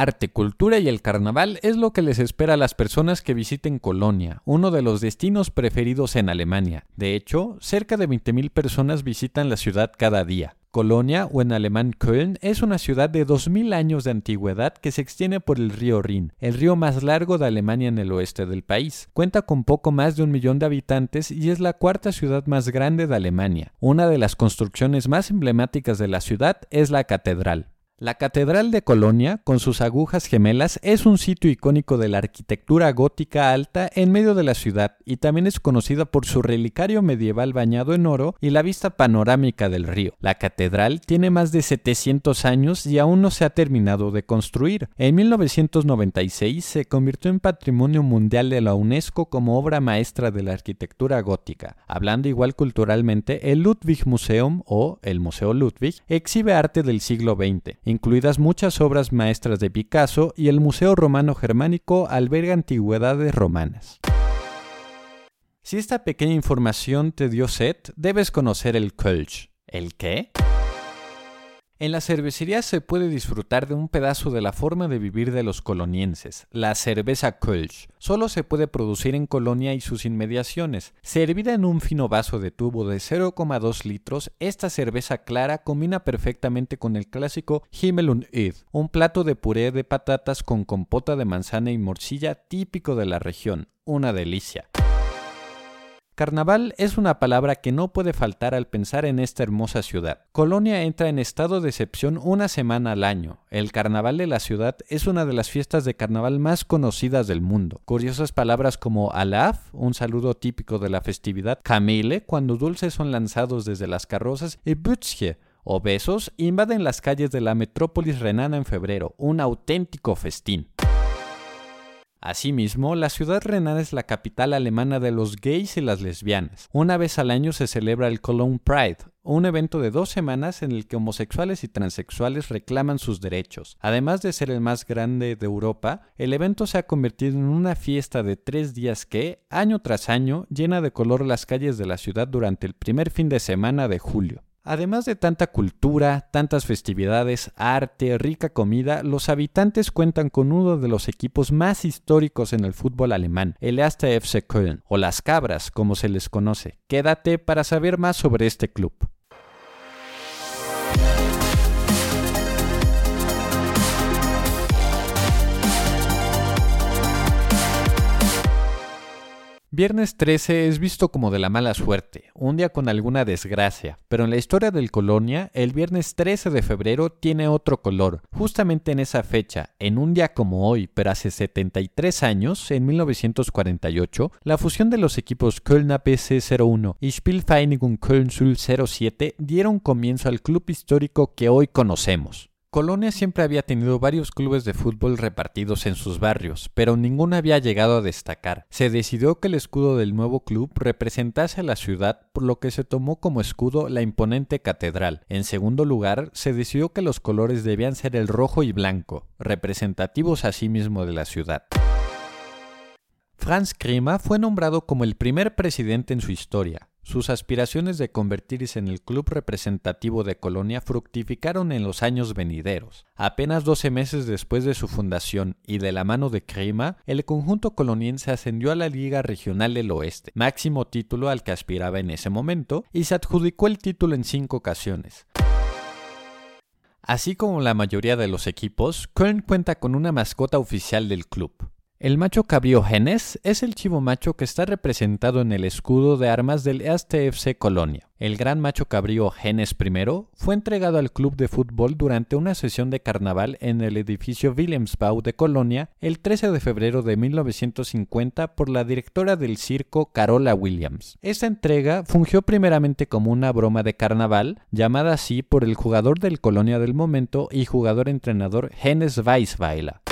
arte, cultura y el carnaval es lo que les espera a las personas que visiten Colonia, uno de los destinos preferidos en Alemania. De hecho, cerca de 20.000 personas visitan la ciudad cada día. Colonia, o en alemán Köln, es una ciudad de 2.000 años de antigüedad que se extiende por el río Rin, el río más largo de Alemania en el oeste del país. Cuenta con poco más de un millón de habitantes y es la cuarta ciudad más grande de Alemania. Una de las construcciones más emblemáticas de la ciudad es la catedral. La Catedral de Colonia, con sus agujas gemelas, es un sitio icónico de la arquitectura gótica alta en medio de la ciudad y también es conocida por su relicario medieval bañado en oro y la vista panorámica del río. La catedral tiene más de 700 años y aún no se ha terminado de construir. En 1996 se convirtió en Patrimonio Mundial de la UNESCO como obra maestra de la arquitectura gótica. Hablando igual culturalmente, el Ludwig Museum o el Museo Ludwig exhibe arte del siglo XX incluidas muchas obras maestras de Picasso y el Museo Romano Germánico alberga antigüedades romanas. Si esta pequeña información te dio sed, debes conocer el Kölsch. ¿El qué? En la cervecería se puede disfrutar de un pedazo de la forma de vivir de los colonienses, la cerveza Kölsch. Solo se puede producir en Colonia y sus inmediaciones. Servida en un fino vaso de tubo de 0,2 litros, esta cerveza clara combina perfectamente con el clásico Himmel und Id, un plato de puré de patatas con compota de manzana y morcilla típico de la región. Una delicia. Carnaval es una palabra que no puede faltar al pensar en esta hermosa ciudad. Colonia entra en estado de excepción una semana al año. El carnaval de la ciudad es una de las fiestas de carnaval más conocidas del mundo. Curiosas palabras como alaf, un saludo típico de la festividad, camele, cuando dulces son lanzados desde las carrozas, y butzje, o besos, invaden las calles de la metrópolis renana en febrero, un auténtico festín. Asimismo, la ciudad renana es la capital alemana de los gays y las lesbianas. Una vez al año se celebra el Cologne Pride, un evento de dos semanas en el que homosexuales y transexuales reclaman sus derechos. Además de ser el más grande de Europa, el evento se ha convertido en una fiesta de tres días que, año tras año, llena de color las calles de la ciudad durante el primer fin de semana de julio. Además de tanta cultura, tantas festividades, arte, rica comida, los habitantes cuentan con uno de los equipos más históricos en el fútbol alemán, el Erste FC Köln, o las Cabras, como se les conoce. Quédate para saber más sobre este club. Viernes 13 es visto como de la mala suerte, un día con alguna desgracia, pero en la historia del Colonia, el viernes 13 de febrero tiene otro color. Justamente en esa fecha, en un día como hoy, pero hace 73 años, en 1948, la fusión de los equipos Köln APC 01 y Spielvereinigung Köln Sul 07 dieron comienzo al club histórico que hoy conocemos. Colonia siempre había tenido varios clubes de fútbol repartidos en sus barrios, pero ninguno había llegado a destacar. Se decidió que el escudo del nuevo club representase a la ciudad, por lo que se tomó como escudo la imponente catedral. En segundo lugar, se decidió que los colores debían ser el rojo y blanco, representativos asimismo de la ciudad. Franz Krima fue nombrado como el primer presidente en su historia. Sus aspiraciones de convertirse en el club representativo de Colonia fructificaron en los años venideros. Apenas 12 meses después de su fundación y de la mano de Krima, el conjunto coloniense ascendió a la Liga Regional del Oeste, máximo título al que aspiraba en ese momento, y se adjudicó el título en cinco ocasiones. Así como la mayoría de los equipos, Köln cuenta con una mascota oficial del club. El macho cabrío Genes es el chivo macho que está representado en el escudo de armas del FC Colonia. El gran macho cabrío Genes I fue entregado al club de fútbol durante una sesión de carnaval en el edificio Wilhelmsbau de Colonia el 13 de febrero de 1950 por la directora del circo Carola Williams. Esta entrega fungió primeramente como una broma de carnaval, llamada así por el jugador del Colonia del momento y jugador entrenador Genes Weisweiler.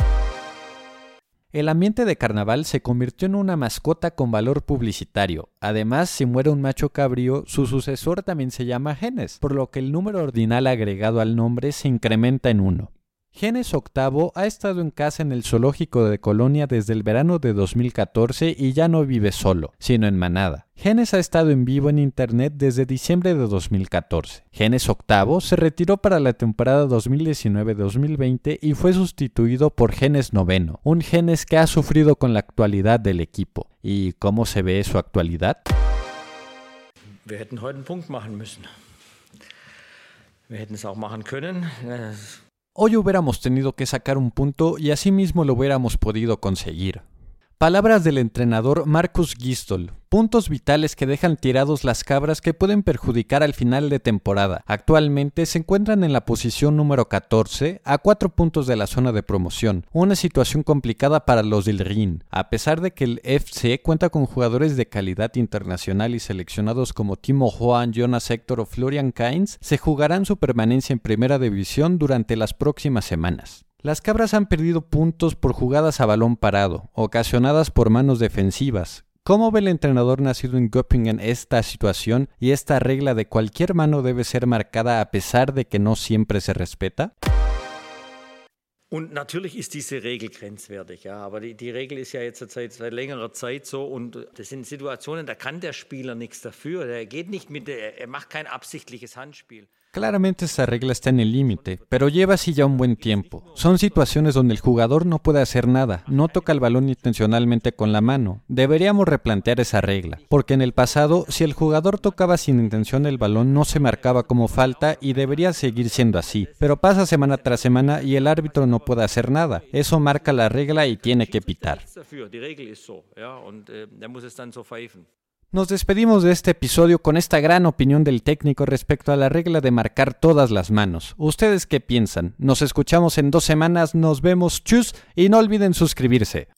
El ambiente de carnaval se convirtió en una mascota con valor publicitario. Además, si muere un macho cabrío, su sucesor también se llama Genes, por lo que el número ordinal agregado al nombre se incrementa en uno. Genes Octavo ha estado en casa en el zoológico de Colonia desde el verano de 2014 y ya no vive solo, sino en manada. Genes ha estado en vivo en internet desde diciembre de 2014. Genes Octavo se retiró para la temporada 2019-2020 y fue sustituido por Genes Noveno, un Genes que ha sufrido con la actualidad del equipo. ¿Y cómo se ve su actualidad? Hoy hubiéramos tenido que sacar un punto y así mismo lo hubiéramos podido conseguir. Palabras del entrenador Marcus Gistol, puntos vitales que dejan tirados las cabras que pueden perjudicar al final de temporada. Actualmente se encuentran en la posición número 14, a 4 puntos de la zona de promoción, una situación complicada para los del RIN, a pesar de que el FC cuenta con jugadores de calidad internacional y seleccionados como Timo Juan, Jonas Héctor o Florian Kainz, se jugarán su permanencia en primera división durante las próximas semanas. Las cabras han perdido puntos por jugadas a balón parado, ocasionadas por manos defensivas. ¿Cómo ve el entrenador nacido en Göppingen esta situación y esta regla de cualquier mano debe ser marcada a pesar de que no siempre se respeta? Und natürlich ist diese Regel grenzwertig, ja. Aber die, die Regel ist ja jetzt seit, seit längerer Zeit so und das sind Situationen, da kann der Spieler nichts dafür. Er geht nicht mit, er macht kein absichtliches Handspiel. Claramente esa regla está en el límite, pero lleva así ya un buen tiempo. Son situaciones donde el jugador no puede hacer nada, no toca el balón intencionalmente con la mano. Deberíamos replantear esa regla, porque en el pasado, si el jugador tocaba sin intención el balón, no se marcaba como falta y debería seguir siendo así. Pero pasa semana tras semana y el árbitro no puede hacer nada. Eso marca la regla y tiene que pitar. Nos despedimos de este episodio con esta gran opinión del técnico respecto a la regla de marcar todas las manos. ¿Ustedes qué piensan? Nos escuchamos en dos semanas, nos vemos, chus, y no olviden suscribirse.